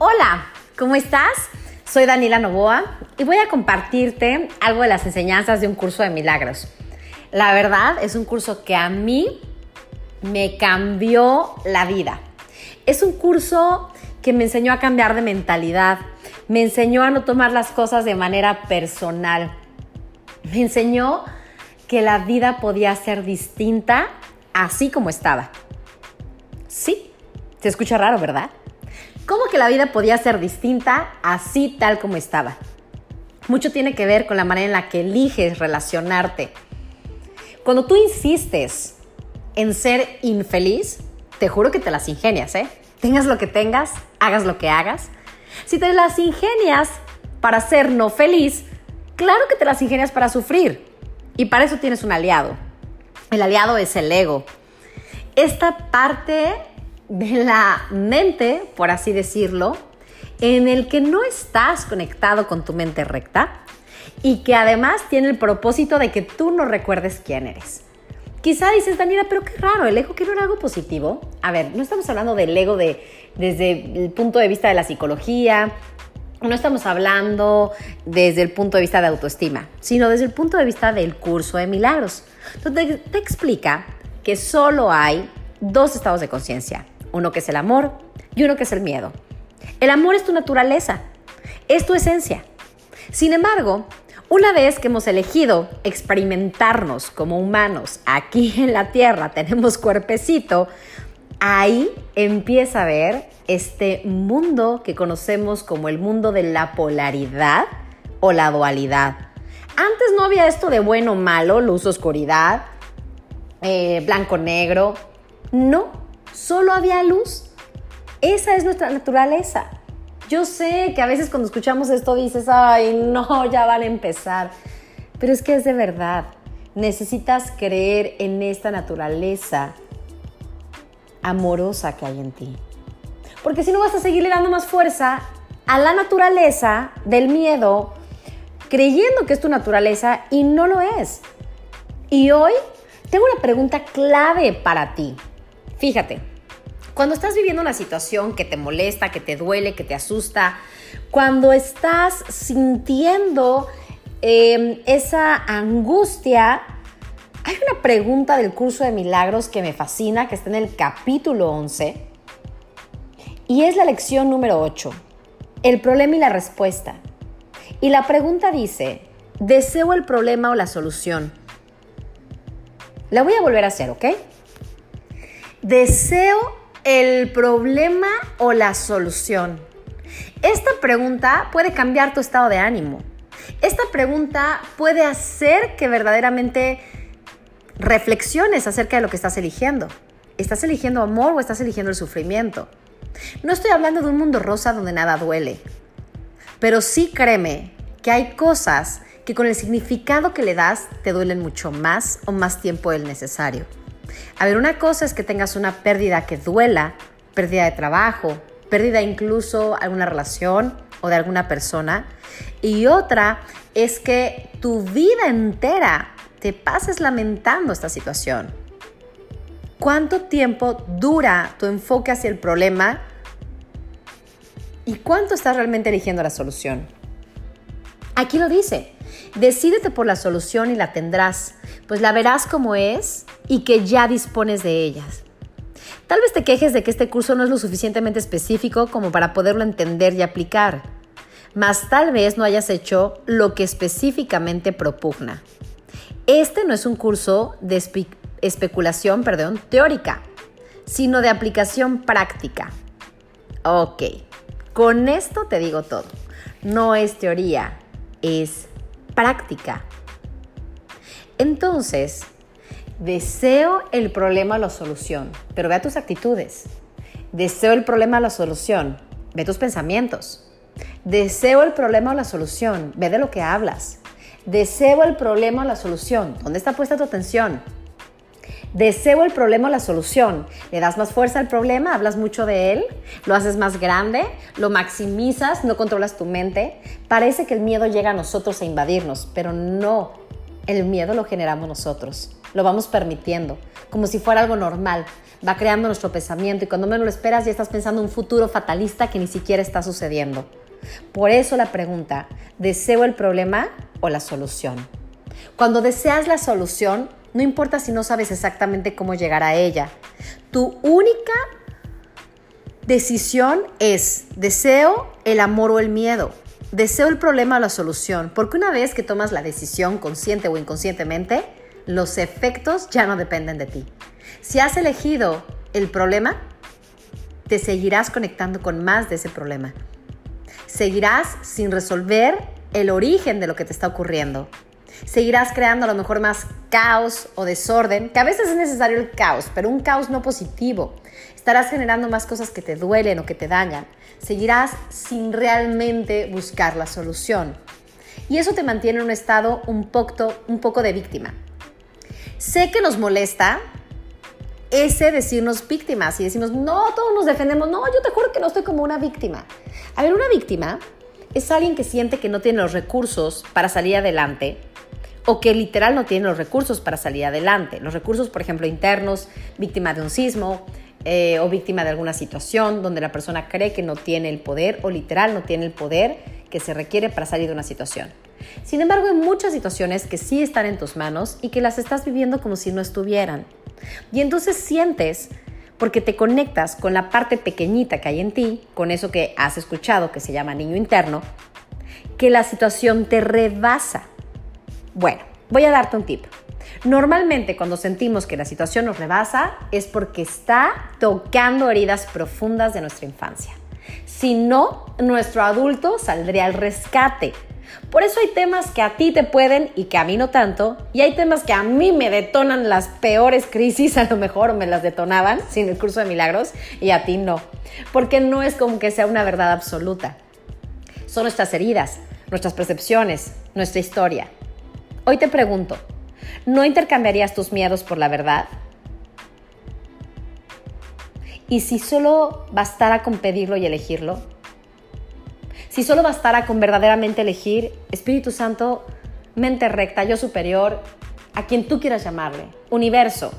Hola, ¿cómo estás? Soy Daniela Novoa y voy a compartirte algo de las enseñanzas de un curso de milagros. La verdad es un curso que a mí me cambió la vida. Es un curso que me enseñó a cambiar de mentalidad, me enseñó a no tomar las cosas de manera personal, me enseñó que la vida podía ser distinta así como estaba. Sí, se escucha raro, ¿verdad? ¿Cómo que la vida podía ser distinta así tal como estaba? Mucho tiene que ver con la manera en la que eliges relacionarte. Cuando tú insistes en ser infeliz, te juro que te las ingenias, ¿eh? Tengas lo que tengas, hagas lo que hagas. Si te las ingenias para ser no feliz, claro que te las ingenias para sufrir. Y para eso tienes un aliado. El aliado es el ego. Esta parte de la mente, por así decirlo, en el que no estás conectado con tu mente recta y que además tiene el propósito de que tú no recuerdes quién eres. Quizá dices, Daniela, pero qué raro, el ego que no era algo positivo. A ver, no estamos hablando del ego de, desde el punto de vista de la psicología, no estamos hablando desde el punto de vista de autoestima, sino desde el punto de vista del curso de milagros, donde te explica que solo hay dos estados de conciencia, uno que es el amor y uno que es el miedo. El amor es tu naturaleza, es tu esencia. Sin embargo, una vez que hemos elegido experimentarnos como humanos aquí en la Tierra, tenemos cuerpecito, ahí empieza a ver este mundo que conocemos como el mundo de la polaridad o la dualidad. Antes no había esto de bueno, malo, luz, oscuridad, eh, blanco, negro. No, solo había luz. Esa es nuestra naturaleza. Yo sé que a veces cuando escuchamos esto dices, ay, no, ya van a empezar. Pero es que es de verdad. Necesitas creer en esta naturaleza amorosa que hay en ti. Porque si no vas a seguirle dando más fuerza a la naturaleza del miedo, creyendo que es tu naturaleza y no lo es. Y hoy tengo una pregunta clave para ti. Fíjate, cuando estás viviendo una situación que te molesta, que te duele, que te asusta, cuando estás sintiendo em, esa angustia, hay una pregunta del curso de milagros que me fascina, que está en el capítulo 11, y es la lección número 8, el problema y la respuesta. Y la pregunta dice, ¿deseo el problema o la solución? La voy a volver a hacer, ¿ok? ¿Deseo el problema o la solución? Esta pregunta puede cambiar tu estado de ánimo. Esta pregunta puede hacer que verdaderamente reflexiones acerca de lo que estás eligiendo. ¿Estás eligiendo amor o estás eligiendo el sufrimiento? No estoy hablando de un mundo rosa donde nada duele, pero sí créeme que hay cosas que con el significado que le das te duelen mucho más o más tiempo del necesario. A ver, una cosa es que tengas una pérdida que duela, pérdida de trabajo, pérdida incluso de alguna relación o de alguna persona, y otra es que tu vida entera te pases lamentando esta situación. ¿Cuánto tiempo dura tu enfoque hacia el problema? ¿Y cuánto estás realmente eligiendo la solución? Aquí lo dice, decídete por la solución y la tendrás, pues la verás como es y que ya dispones de ellas. Tal vez te quejes de que este curso no es lo suficientemente específico como para poderlo entender y aplicar, mas tal vez no hayas hecho lo que específicamente propugna. Este no es un curso de especulación perdón, teórica, sino de aplicación práctica. Ok, con esto te digo todo. No es teoría, es práctica. Entonces, deseo el problema la solución, pero vea tus actitudes. Deseo el problema la solución, ve tus pensamientos. Deseo el problema o la solución, ve de lo que hablas. Deseo el problema o la solución, ¿dónde está puesta tu atención? Deseo el problema o la solución. Le das más fuerza al problema, hablas mucho de él, lo haces más grande, lo maximizas, no controlas tu mente. Parece que el miedo llega a nosotros a invadirnos, pero no. El miedo lo generamos nosotros, lo vamos permitiendo. como si fuera algo normal. Va creando nuestro pensamiento y cuando menos lo esperas ya estás pensando un futuro fatalista que ni siquiera está sucediendo. Por eso la pregunta, ¿deseo el problema o la solución? Cuando deseas la solución, no importa si no sabes exactamente cómo llegar a ella. Tu única decisión es, ¿deseo el amor o el miedo? ¿Deseo el problema o la solución? Porque una vez que tomas la decisión consciente o inconscientemente, los efectos ya no dependen de ti. Si has elegido el problema, te seguirás conectando con más de ese problema. Seguirás sin resolver el origen de lo que te está ocurriendo. Seguirás creando a lo mejor más caos o desorden, que a veces es necesario el caos, pero un caos no positivo. Estarás generando más cosas que te duelen o que te dañan. Seguirás sin realmente buscar la solución. Y eso te mantiene en un estado un poco, un poco de víctima. Sé que nos molesta ese decirnos víctimas y decimos, no, todos nos defendemos, no, yo te juro que no estoy como una víctima. A ver, una víctima es alguien que siente que no tiene los recursos para salir adelante o que literal no tiene los recursos para salir adelante. Los recursos, por ejemplo, internos, víctima de un sismo eh, o víctima de alguna situación donde la persona cree que no tiene el poder o literal no tiene el poder que se requiere para salir de una situación. Sin embargo, hay muchas situaciones que sí están en tus manos y que las estás viviendo como si no estuvieran. Y entonces sientes, porque te conectas con la parte pequeñita que hay en ti, con eso que has escuchado que se llama niño interno, que la situación te rebasa bueno, voy a darte un tip. Normalmente cuando sentimos que la situación nos rebasa es porque está tocando heridas profundas de nuestra infancia. Si no, nuestro adulto saldría al rescate. Por eso hay temas que a ti te pueden y que a mí no tanto, y hay temas que a mí me detonan las peores crisis, a lo mejor me las detonaban sin el curso de milagros, y a ti no. Porque no es como que sea una verdad absoluta. Son nuestras heridas, nuestras percepciones, nuestra historia. Hoy te pregunto, ¿no intercambiarías tus miedos por la verdad? ¿Y si solo bastara con pedirlo y elegirlo? Si solo bastara con verdaderamente elegir, Espíritu Santo, mente recta, yo superior, a quien tú quieras llamarle, universo.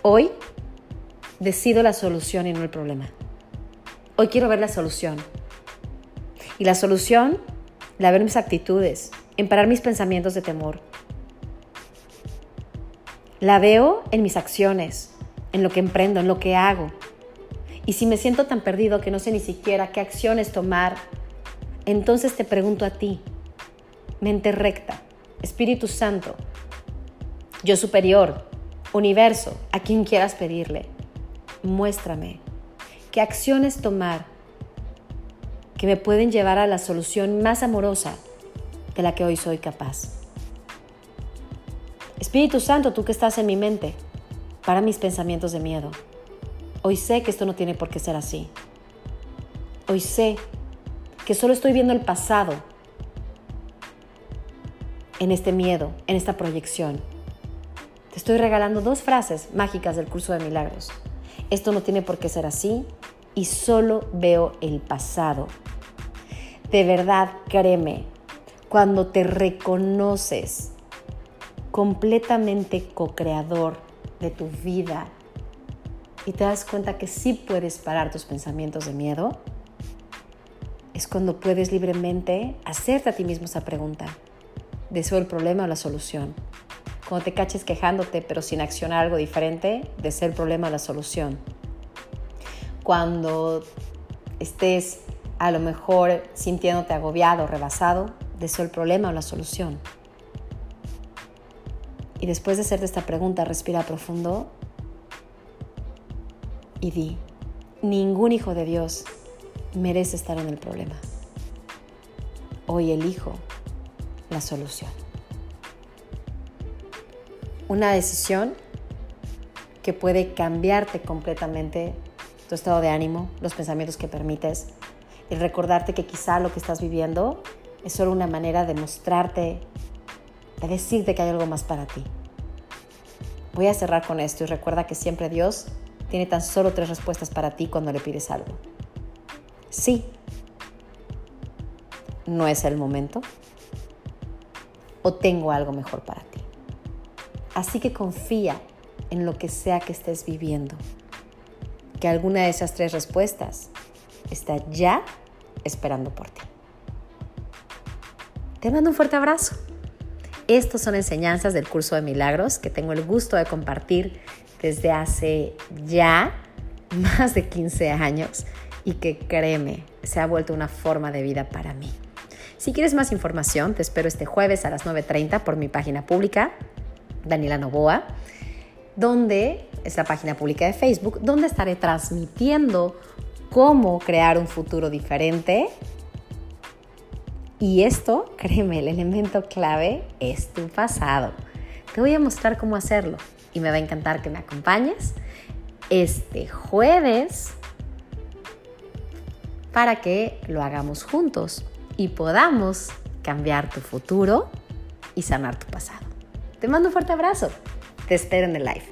Hoy decido la solución y no el problema. Hoy quiero ver la solución. Y la solución la ver mis actitudes, en parar mis pensamientos de temor. La veo en mis acciones, en lo que emprendo, en lo que hago. Y si me siento tan perdido que no sé ni siquiera qué acciones tomar, entonces te pregunto a ti, mente recta, Espíritu Santo, yo superior, universo, a quien quieras pedirle, muéstrame qué acciones tomar que me pueden llevar a la solución más amorosa de la que hoy soy capaz. Espíritu Santo, tú que estás en mi mente, para mis pensamientos de miedo. Hoy sé que esto no tiene por qué ser así. Hoy sé que solo estoy viendo el pasado en este miedo, en esta proyección. Te estoy regalando dos frases mágicas del curso de milagros. Esto no tiene por qué ser así y solo veo el pasado de verdad, créeme, cuando te reconoces completamente co-creador de tu vida y te das cuenta que sí puedes parar tus pensamientos de miedo, es cuando puedes libremente hacerte a ti mismo esa pregunta. ¿Deseo el problema o la solución? Cuando te caches quejándote pero sin accionar algo diferente, deseo el problema o la solución. Cuando estés a lo mejor sintiéndote agobiado, rebasado, deseo el problema o la solución. Y después de hacerte esta pregunta, respira profundo y di, ningún hijo de Dios merece estar en el problema. Hoy elijo la solución. Una decisión que puede cambiarte completamente tu estado de ánimo, los pensamientos que permites, y recordarte que quizá lo que estás viviendo es solo una manera de mostrarte, de decirte que hay algo más para ti. Voy a cerrar con esto y recuerda que siempre Dios tiene tan solo tres respuestas para ti cuando le pides algo. Sí, no es el momento o tengo algo mejor para ti. Así que confía en lo que sea que estés viviendo. Que alguna de esas tres respuestas está ya esperando por ti. Te mando un fuerte abrazo. Estas son enseñanzas del curso de milagros que tengo el gusto de compartir desde hace ya más de 15 años y que créeme, se ha vuelto una forma de vida para mí. Si quieres más información, te espero este jueves a las 9.30 por mi página pública, Daniela Novoa, donde es la página pública de Facebook, donde estaré transmitiendo cómo crear un futuro diferente. Y esto, créeme, el elemento clave es tu pasado. Te voy a mostrar cómo hacerlo y me va a encantar que me acompañes este jueves para que lo hagamos juntos y podamos cambiar tu futuro y sanar tu pasado. Te mando un fuerte abrazo. Te espero en el live.